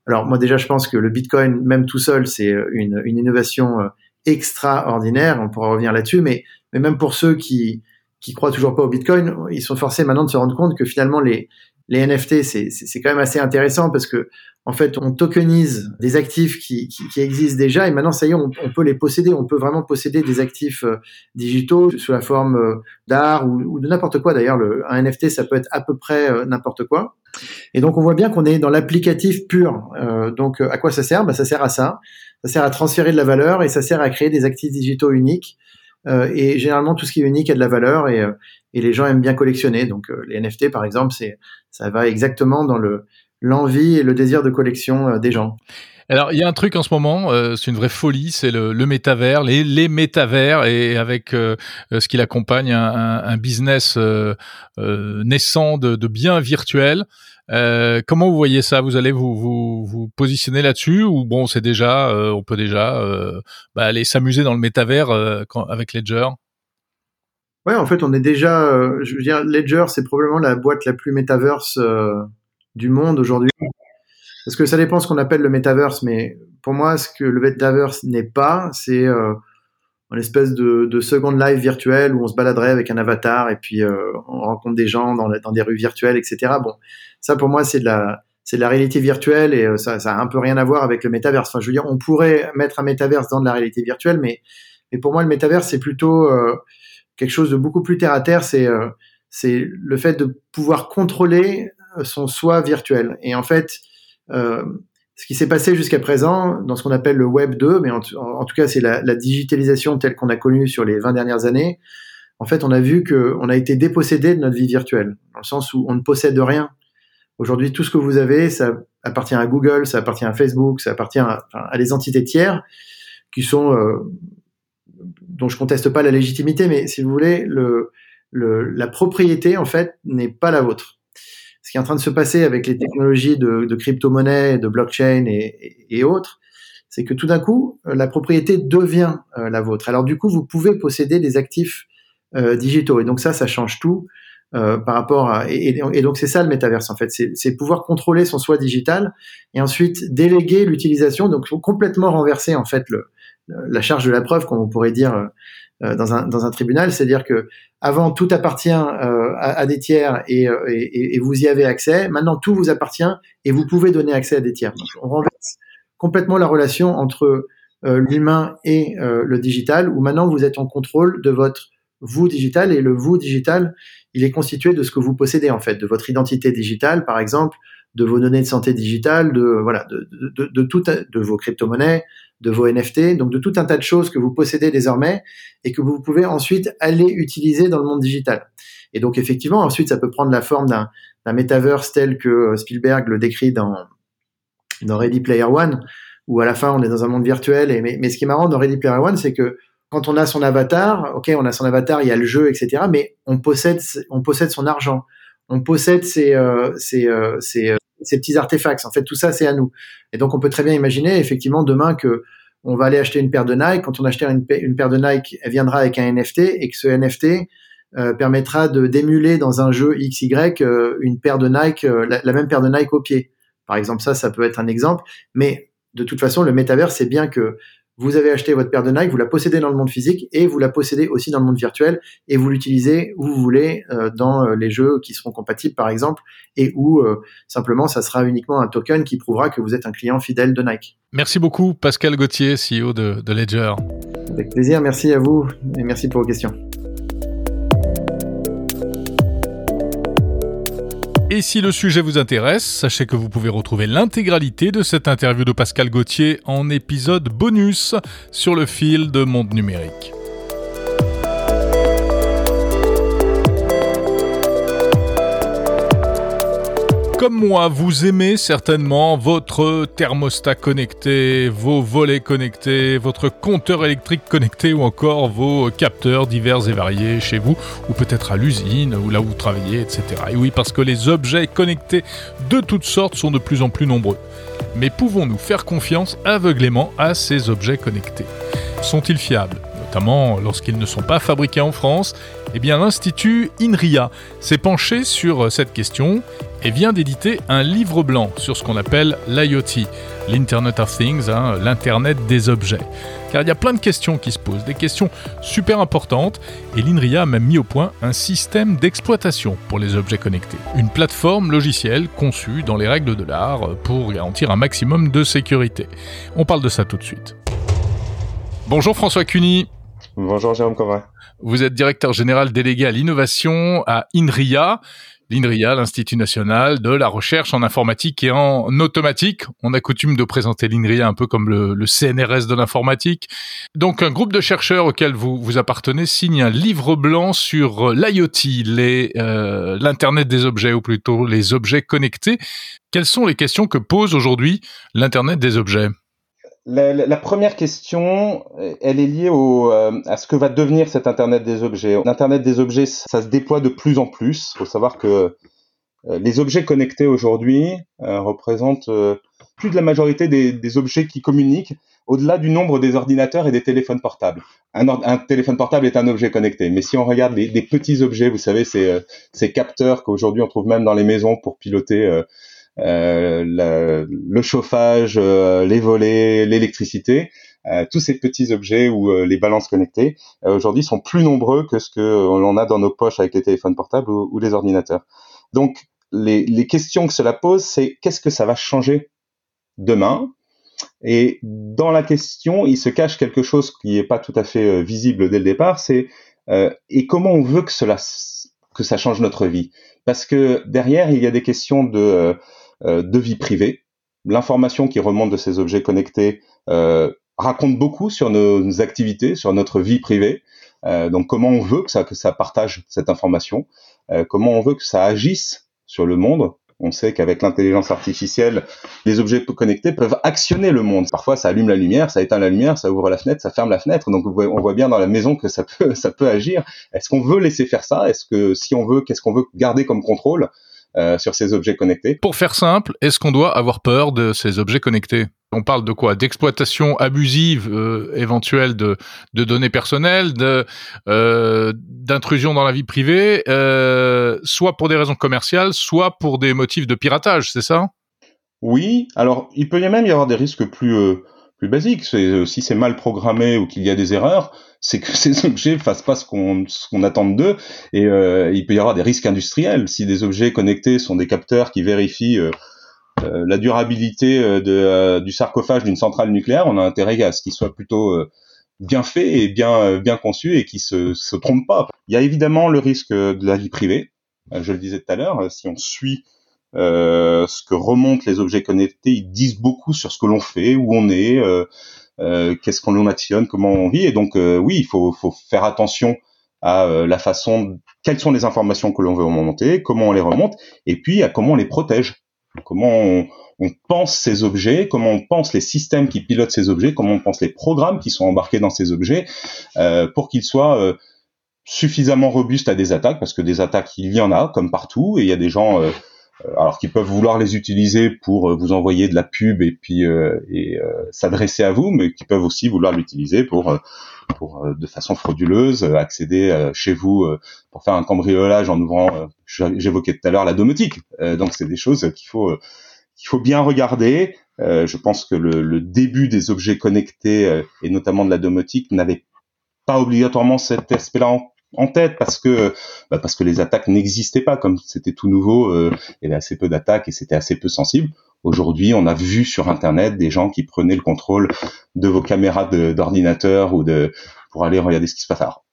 Alors, moi, déjà, je pense que le Bitcoin, même tout seul, c'est une, une innovation euh, extraordinaire. On pourra revenir là-dessus, mais, mais même pour ceux qui, qui croient toujours pas au Bitcoin, ils sont forcés maintenant de se rendre compte que finalement les les NFT, c'est quand même assez intéressant parce que en fait, on tokenise des actifs qui, qui, qui existent déjà et maintenant, ça y est, on, peut les posséder. On peut vraiment posséder des actifs euh, digitaux sous la forme euh, d'art ou, ou, de n'importe quoi. D'ailleurs, un NFT, ça peut être à peu près euh, n'importe quoi. Et donc, on voit bien qu'on est dans l'applicatif pur. donc, à quoi ça sert? Bah, Ça sert à ça. Ça sert à transférer de la valeur et ça sert à créer des actifs digitaux uniques. Et généralement, tout ce qui est unique a de la valeur et, et les gens aiment bien collectionner. Donc, les NFT, par exemple, c'est ça va exactement dans le l'envie et le désir de collection euh, des gens. Alors, il y a un truc en ce moment, euh, c'est une vraie folie, c'est le, métavers, les, métavers, et avec euh, ce qui l'accompagne, un, business naissant de biens virtuels. Comment vous voyez ça? Vous allez vous, positionner là-dessus ou bon, c'est déjà, on peut déjà bah, aller s'amuser dans le métavers avec Ledger? Ouais, en fait, on est déjà, je veux dire, Ledger, c'est probablement la boîte la plus métaverse du monde aujourd'hui. Parce que ça dépend ce qu'on appelle le metaverse, mais pour moi, ce que le metaverse n'est pas, c'est euh, une espèce de, de seconde live virtuel où on se baladerait avec un avatar et puis euh, on rencontre des gens dans, dans, des rues virtuelles, etc. Bon, ça pour moi, c'est de la c'est de la réalité virtuelle et euh, ça, ça a un peu rien à voir avec le métaverse. Enfin, je veux dire, on pourrait mettre un métaverse dans de la réalité virtuelle, mais mais pour moi, le métaverse c'est plutôt euh, quelque chose de beaucoup plus terre à terre. C'est euh, c'est le fait de pouvoir contrôler son soi virtuel. Et en fait, euh, ce qui s'est passé jusqu'à présent dans ce qu'on appelle le Web 2, mais en, tout cas c'est la, digitalisation telle qu'on a connue sur les 20 dernières années, en fait on a vu qu'on a été dépossédé de notre vie virtuelle, dans le sens où on ne possède rien. Aujourd'hui, tout ce que vous avez, ça appartient à Google, ça appartient à Facebook, ça appartient à, à des entités tiers qui sont euh, dont je conteste pas la légitimité, mais si vous voulez, le, le, la propriété en fait n'est pas la vôtre ce qui est en train de se passer avec les technologies de, crypto-monnaie, de blockchain et, autres, c'est que tout d'un coup, euh, la propriété devient euh, la vôtre. Alors du coup, vous pouvez posséder des actifs euh, digitaux. Et donc ça, ça change tout par rapport à... Et, donc c'est ça le métaverse, en fait. C'est pouvoir contrôler son soi digital et ensuite déléguer l'utilisation, donc complètement renverser, en fait, la charge de la preuve, comme on pourrait dire dans un, dans un tribunal, c'est-à-dire que avant tout appartient euh, à, à, des tiers et, euh, et, et, vous y avez accès. Maintenant tout vous appartient et vous pouvez donner accès à des tiers. Donc, on renverse complètement la relation entre l'humain et le digital, où maintenant vous êtes en contrôle de votre vous digital et le vous digital, il est constitué de ce que vous possédez en fait, de votre identité digitale par exemple, de vos données de santé digitale, de voilà, de, de, tout, de vos crypto-monnaies, de vos NFT, donc de tout un tas de choses que vous possédez désormais et que vous pouvez ensuite aller utiliser dans le monde digital. Et donc effectivement, ensuite, ça peut prendre la forme d'un, metaverse tel que euh, Spielberg le décrit dans, dans Ready Player One, où à la fin on est dans un monde virtuel. Et, mais, ce qui est marrant dans Ready Player One, c'est que quand on a son avatar, ok, on a son avatar, il y a le jeu, etc. Mais on possède, on possède son argent, on possède ses, euh, ses, euh, ses, ces petits artefacts. En fait, tout ça, c'est à nous. Et donc, on peut très bien imaginer, effectivement, demain que on va aller acheter une paire de Nike. Quand on achètera une, paire de Nike, elle viendra avec un NFT et que ce NFT euh, permettra de d'émuler dans un jeu XY euh, une paire de Nike, euh, la, la, même paire de Nike au pied. Par exemple, ça, ça peut être un exemple. Mais de toute façon, le métavers, c'est bien que vous avez acheté votre paire de Nike, vous la possédez dans le monde physique et vous la possédez aussi dans le monde virtuel et vous l'utilisez où vous voulez euh, dans euh, les jeux qui seront compatibles par exemple et où euh, simplement ça sera uniquement un token qui prouvera que vous êtes un client fidèle de Nike. Merci beaucoup Pascal Gauthier, CEO de, de Ledger. Avec plaisir, merci à vous et merci pour vos questions. Et si le sujet vous intéresse, sachez que vous pouvez retrouver l'intégralité de cette interview de Pascal Gauthier en épisode bonus sur le fil de Monde Numérique. Comme moi, vous aimez certainement votre thermostat connecté, vos volets connectés, votre compteur électrique connecté ou encore vos capteurs divers et variés chez vous ou peut-être à l'usine ou là où vous travaillez, etc. Et oui, parce que les objets connectés de toutes sortes sont de plus en plus nombreux. Mais pouvons-nous faire confiance aveuglément à ces objets connectés? Sont-ils fiables? Notamment lorsqu'ils ne sont pas fabriqués en France, eh bien l'Institut INRIA s'est penché sur cette question et vient d'éditer un livre blanc sur ce qu'on appelle l'IoT, l'Internet of Things, hein, l'Internet des objets. Car il y a plein de questions qui se posent, des questions super importantes, et l'INRIA a même mis au point un système d'exploitation pour les objets connectés. Une plateforme logicielle conçue dans les règles de l'art pour garantir un maximum de sécurité. On parle de ça tout de suite. Bonjour François Cuny. Bonjour Jérôme Covray. Vous êtes directeur général délégué à l'innovation à INRIA. L'INRIA, l'Institut national de la recherche en informatique et en automatique. On a coutume de présenter l'INRIA un peu comme le, CNRS de l'informatique. Donc un groupe de chercheurs auquel vous, appartenez signe un livre blanc sur l'IoT, euh, l'Internet des objets, ou plutôt les objets connectés. Quelles sont les questions que pose aujourd'hui l'Internet des objets? La, première question, elle est liée au, euh, à ce que va devenir cet Internet des objets. L'Internet des objets, ça se déploie de plus en plus. Il faut savoir que euh, les objets connectés aujourd'hui euh, représentent plus de la majorité des, objets qui communiquent au-delà du nombre des ordinateurs et des téléphones portables. Un, téléphone portable est un objet connecté, mais si on regarde les, petits objets, vous savez, ces, ces capteurs qu'aujourd'hui on trouve même dans les maisons pour piloter euh, le chauffage, euh, les volets, l'électricité, euh, tous ces petits objets ou les balances connectées aujourd'hui sont plus nombreux que ce que l'on a dans nos poches avec les téléphones portables ou, les ordinateurs. Donc les, les, questions que cela pose, c'est qu'est-ce que ça va changer demain? Et dans la question, il se cache quelque chose qui n'est pas tout à fait visible dès le départ, c'est et comment on veut que cela que ça change notre vie? Parce que derrière, il y a des questions de euh, de vie privée. L'information qui remonte de ces objets connectés euh, raconte beaucoup sur nos, activités, sur notre vie privée. Euh, donc comment on veut que ça, que ça partage cette information, comment on veut que ça agisse sur le monde. On sait qu'avec l'intelligence artificielle, les objets connectés peuvent actionner le monde. Parfois, ça allume la lumière, ça éteint la lumière, ça ouvre la fenêtre, ça ferme la fenêtre. Donc, on voit bien dans la maison que ça peut, (laughs) ça peut agir. Est-ce qu'on veut laisser faire ça? Est-ce que si on veut, qu'est-ce qu'on veut garder comme contrôle? Euh, sur ces objets connectés. Pour faire simple, est-ce qu'on doit avoir peur de ces objets connectés? On parle de quoi? D'exploitation abusive euh, éventuelle de, de, données personnelles, de euh, d'intrusion dans la vie privée, soit pour des raisons commerciales, soit pour des motifs de piratage, c'est ça? Oui. Alors, il peut y même y avoir des risques plus euh, plus basiques. Si c'est mal programmé ou qu'il y a des erreurs, c'est que (laughs) ces objets fassent pas ce qu'on qu'on attend d'eux et euh, il peut y avoir des risques industriels si des objets connectés sont des capteurs qui vérifient euh, euh, la durabilité de, du sarcophage d'une centrale nucléaire, on a intérêt à ce qu'il soit plutôt bien fait et bien bien conçu et qui se se trompe pas. Il y a évidemment le risque de la vie privée. Je le disais tout à l'heure, si on suit ce que remontent les objets connectés, ils disent beaucoup sur ce que l'on fait, où on est, euh, qu'est-ce qu'on actionne, comment on vit. Et donc, euh, oui, il faut, faut, faire attention à euh, la façon, quelles sont les informations que l'on veut remonter, comment on les remonte, et puis à comment on les protège, comment on, on, pense ces objets, comment on pense les systèmes qui pilotent ces objets, comment on pense les programmes qui sont embarqués dans ces objets, euh, pour qu'ils soient suffisamment robustes à des attaques, parce que des attaques, il y en a, comme partout, et il y a des gens euh, alors qu'ils peuvent vouloir les utiliser pour euh, vous envoyer de la pub et puis euh, et s'adresser à vous, mais qui peuvent aussi vouloir l'utiliser pour pour de façon frauduleuse accéder chez vous pour faire un cambriolage en ouvrant. J'évoquais tout à l'heure la domotique, donc c'est des choses qu'il faut qu'il faut bien regarder. je pense que le, le, début des objets connectés et notamment de la domotique n'avait pas obligatoirement cet aspect-là en en tête parce que bah, parce que les attaques n'existaient pas comme c'était tout nouveau euh, il y avait assez peu d'attaques et c'était assez peu sensible. Aujourd'hui on a vu sur internet des gens qui prenaient le contrôle de vos caméras d'ordinateur ou de pour aller regarder ce qui se passe. Alors,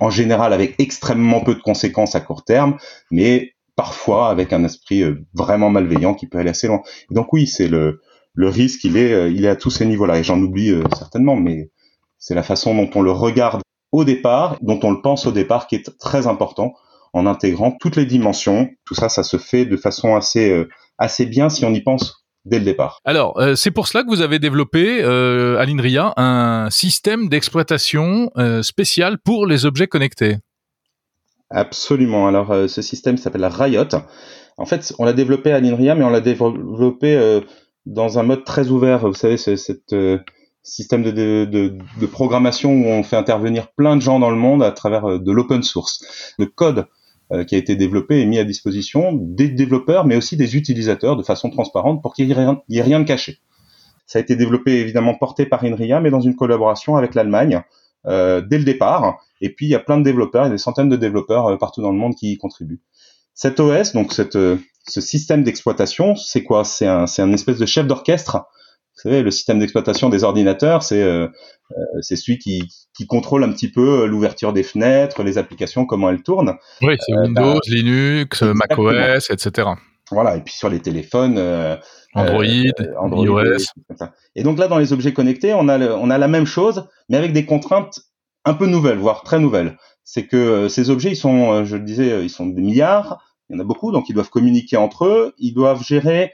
en général avec extrêmement peu de conséquences à court terme mais parfois avec un esprit euh, vraiment malveillant qui peut aller assez loin. Donc oui c'est le le risque il est euh, il est à tous ces niveaux là et j'en oublie euh, certainement mais c'est la façon dont on le regarde au départ, dont on le pense au départ, qui est très important en intégrant toutes les dimensions. Tout ça, ça se fait de façon assez, euh, assez bien si on y pense dès le départ. Alors, euh, c'est pour cela que vous avez développé euh, à l'INRIA un système d'exploitation spécial pour les objets connectés. Absolument. Alors, ce système s'appelle Riot. En fait, on l'a développé à l'INRIA, mais on l'a développé dans un mode très ouvert. Vous savez, cette euh, système de, de, de, de, programmation où on fait intervenir plein de gens dans le monde à travers euh, de l'open source. Le code euh, qui a été développé et mis à disposition des développeurs, mais aussi des utilisateurs de façon transparente pour qu'il n'y ait, ait, rien de caché. Ça a été développé évidemment porté par INRIA, mais dans une collaboration avec l'Allemagne euh, dès le départ. Et puis il y a plein de développeurs, il y a des centaines de développeurs partout dans le monde qui y contribuent. Cet OS, donc cette, ce système d'exploitation, c'est quoi? C'est un, un espèce de chef d'orchestre vous savez, le système d'exploitation des ordinateurs, c'est euh, euh, c'est celui qui, qui contrôle un petit peu l'ouverture des fenêtres, les applications, comment elles tournent. Oui, c'est euh, Windows, bah, Linux, macOS, etc. Voilà, et puis sur les téléphones, Android, Android, iOS. Et donc là, dans les objets connectés, on a, on a la même chose, mais avec des contraintes un peu nouvelles, voire très nouvelles. C'est que ces objets, ils sont, je le disais, ils sont des milliards, il y en a beaucoup, donc ils doivent communiquer entre eux, ils doivent gérer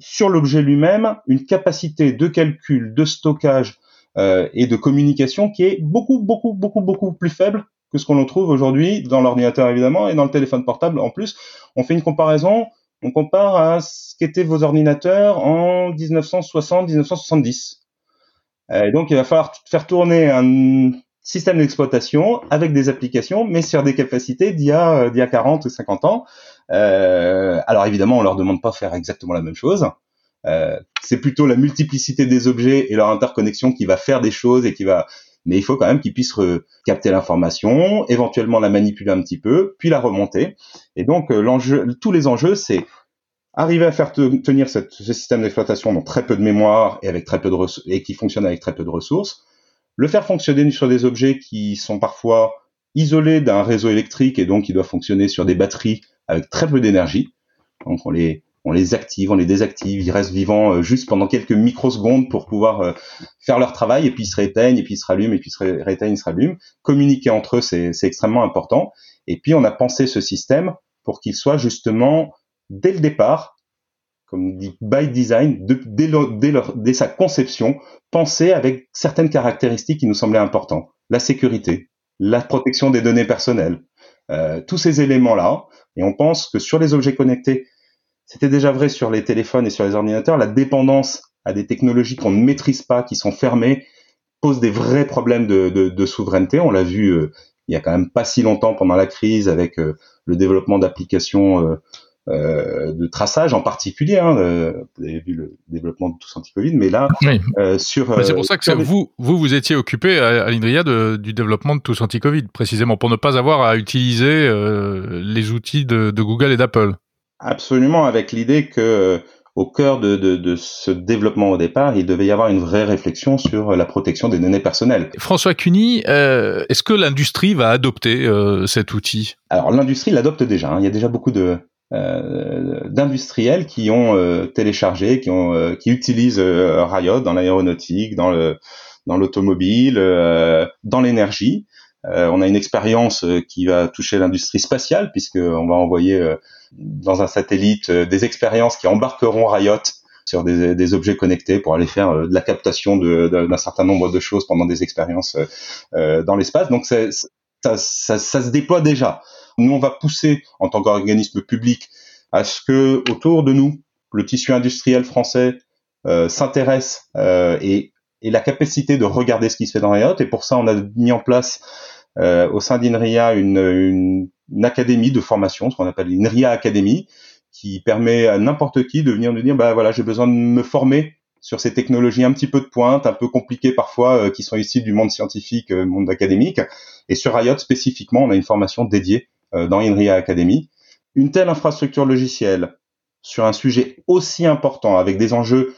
sur l'objet lui-même une capacité de calcul, de stockage euh, et de communication qui est beaucoup, beaucoup, beaucoup, beaucoup plus faible que ce qu'on trouve aujourd'hui dans l'ordinateur évidemment et dans le téléphone portable en plus. On fait une comparaison, on compare à ce qu'étaient vos ordinateurs en 1960-1970. Euh, donc il va falloir faire tourner un système d'exploitation avec des applications, mais sur des capacités d'il y d'il y a 40 ou 50 ans. Euh, alors évidemment, on leur demande pas de faire exactement la même chose. Euh, c'est plutôt la multiplicité des objets et leur interconnexion qui va faire des choses et qui va. Mais il faut quand même qu'ils puissent capter l'information, éventuellement la manipuler un petit peu, puis la remonter. Et donc euh, l'enjeu, tous les enjeux, c'est arriver à faire tenir ce système d'exploitation dans très peu de mémoire et avec très peu de et qui fonctionne avec très peu de ressources, le faire fonctionner sur des objets qui sont parfois isolés d'un réseau électrique et donc qui doivent fonctionner sur des batteries avec très peu d'énergie. Donc on les on les active, on les désactive, ils restent vivants euh, juste pendant quelques microsecondes pour pouvoir euh, faire leur travail et puis ils se réteignent et puis ils se rallument et puis ils se réteignent, ils se rallument. Communiquer entre eux, c'est, extrêmement important. Et puis on a pensé ce système pour qu'il soit justement dès le départ, comme dit by design, de, dès, dès, leur, dès sa conception, pensé avec certaines caractéristiques qui nous semblaient importantes. La sécurité, la protection des données personnelles, euh, tous ces éléments-là. Et on pense que sur les objets connectés, c'était déjà vrai sur les téléphones et sur les ordinateurs, la dépendance à des technologies qu'on ne maîtrise pas, qui sont fermées, pose des vrais problèmes de, souveraineté. On l'a vu euh, il y a quand même pas si longtemps pendant la crise avec euh, le développement d'applications euh, de traçage en particulier. Hein, euh, vous avez vu le développement de tous anti-Covid, mais là, euh, sur. c'est pour ça que vous, vous vous étiez occupé à, à l'Indria du développement de tous anti-Covid, précisément pour ne pas avoir à utiliser les outils de, de Google et d'Apple. Absolument, avec l'idée que au cœur de, de, de, ce développement au départ, il devait y avoir une vraie réflexion sur la protection des données personnelles. François Cuny, euh, est-ce que l'industrie va adopter euh, cet outil? Alors l'industrie l'adopte déjà. Hein. Il y a déjà beaucoup de, euh, d'industriels qui ont euh, téléchargé, qui ont euh, qui utilisent Riot dans l'aéronautique, dans le dans l'automobile, dans l'énergie. on a une expérience qui va toucher l'industrie spatiale puisque on va envoyer dans un satellite des expériences qui embarqueront Riot sur des, des, objets connectés pour aller faire de la captation d'un certain nombre de choses pendant des expériences dans l'espace. Donc ça, ça, ça, se déploie déjà. Nous, on va pousser en tant qu'organisme public à ce que autour de nous, le tissu industriel français euh, s'intéresse euh, et, et, la capacité de regarder ce qui se fait dans Riot. Et pour ça, on a mis en place euh, au sein d'INRIA une, académie de formation, ce qu'on appelle l'INRIA Academy, qui permet à n'importe qui de venir nous dire, bah voilà, j'ai besoin de me former sur ces technologies un petit peu de pointe, un peu compliquées parfois, qui sont ici du monde scientifique, monde académique. Et sur Riot spécifiquement, on a une formation dédiée dans INRIA Academy. Une telle infrastructure logicielle sur un sujet aussi important, avec des enjeux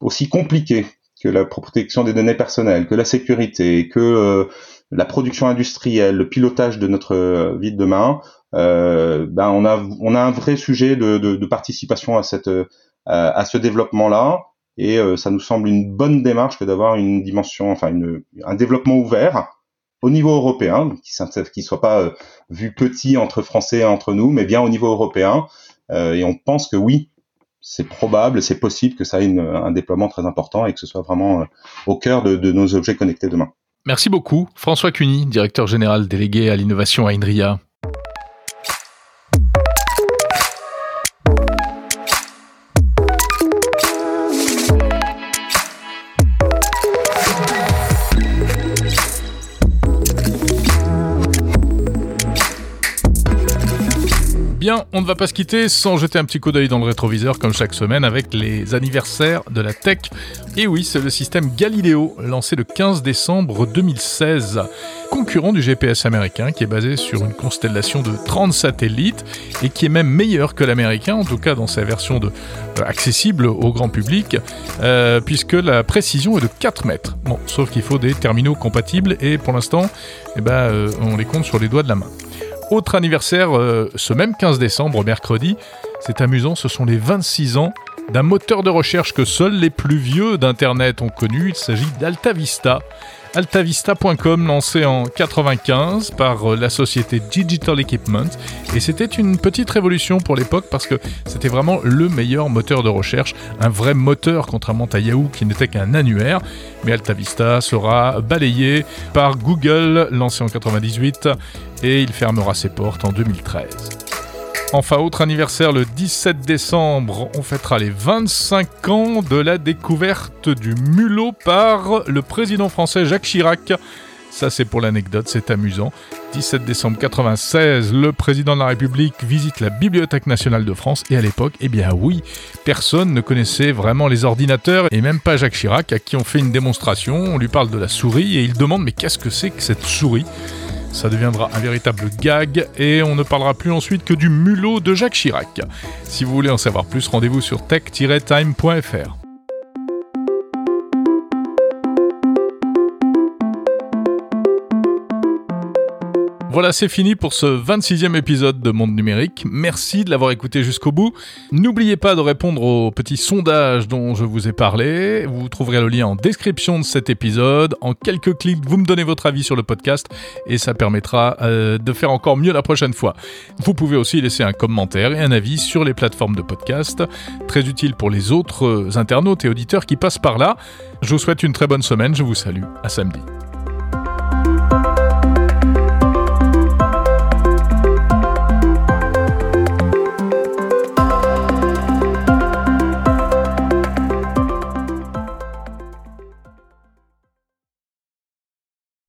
aussi compliqués que la protection des données personnelles, que la sécurité, que euh, la production industrielle, le pilotage de notre euh, vie de demain, euh, ben on a on a un vrai sujet de, de, de participation à cette à ce développement-là, et ça nous semble une bonne démarche que d'avoir une dimension, enfin une, un développement ouvert au niveau européen, qui ne soit pas euh, vu petit entre Français et entre nous, mais bien au niveau européen. Euh, et on pense que oui, c'est probable, c'est possible que ça ait un déploiement très important et que ce soit vraiment euh, au cœur de, de, nos objets connectés demain. Merci beaucoup, François Cuny, directeur général délégué à l'innovation à Indria. On ne va pas se quitter sans jeter un petit coup d'œil dans le rétroviseur comme chaque semaine avec les anniversaires de la tech. Et oui, c'est le système Galileo, lancé le 15 décembre 2016, concurrent du GPS américain qui est basé sur une constellation de 30 satellites et qui est même meilleur que l'américain, en tout cas dans sa version de, euh, accessible au grand public, euh, puisque la précision est de 4 mètres. Bon, sauf qu'il faut des terminaux compatibles et pour l'instant, eh ben, euh, on les compte sur les doigts de la main. Autre anniversaire, ce même 15 décembre, mercredi, c'est amusant, ce sont les 26 ans d'un moteur de recherche que seuls les plus vieux d'Internet ont connu. Il s'agit d'AltaVista. AltaVista.com, lancé en 95 par euh, la société Digital Equipment. Et c'était une petite révolution pour l'époque parce que c'était vraiment le meilleur moteur de recherche, un vrai moteur contrairement à Yahoo qui n'était qu'un annuaire. Mais AltaVista sera balayé par Google, lancé en 98, et il fermera ses portes en 2013. Enfin, autre anniversaire, le 17 décembre, on fêtera les 25 ans de la découverte du mulot par le président français Jacques Chirac. Ça, c'est pour l'anecdote, c'est amusant. 17 décembre 96, le président de la République visite la Bibliothèque nationale de France. Et à l'époque, eh bien oui, personne ne connaissait vraiment les ordinateurs, et même pas Jacques Chirac, à qui on fait une démonstration. On lui parle de la souris, et il demande Mais qu'est-ce que c'est que cette souris? Ça deviendra un véritable gag et on ne parlera plus ensuite que du mulot de Jacques Chirac. Si vous voulez en savoir plus, rendez-vous sur tech-time.fr. Voilà, c'est fini pour ce 26e épisode de Monde Numérique. Merci de l'avoir écouté jusqu'au bout. N'oubliez pas de répondre au petit sondage dont je vous ai parlé. Vous trouverez le lien en description de cet épisode. En quelques clics, vous me donnez votre avis sur le podcast et ça permettra euh, de faire encore mieux la prochaine fois. Vous pouvez aussi laisser un commentaire et un avis sur les plateformes de podcast. Très utile pour les autres internautes et auditeurs qui passent par là. Je vous souhaite une très bonne semaine. Je vous salue. À samedi.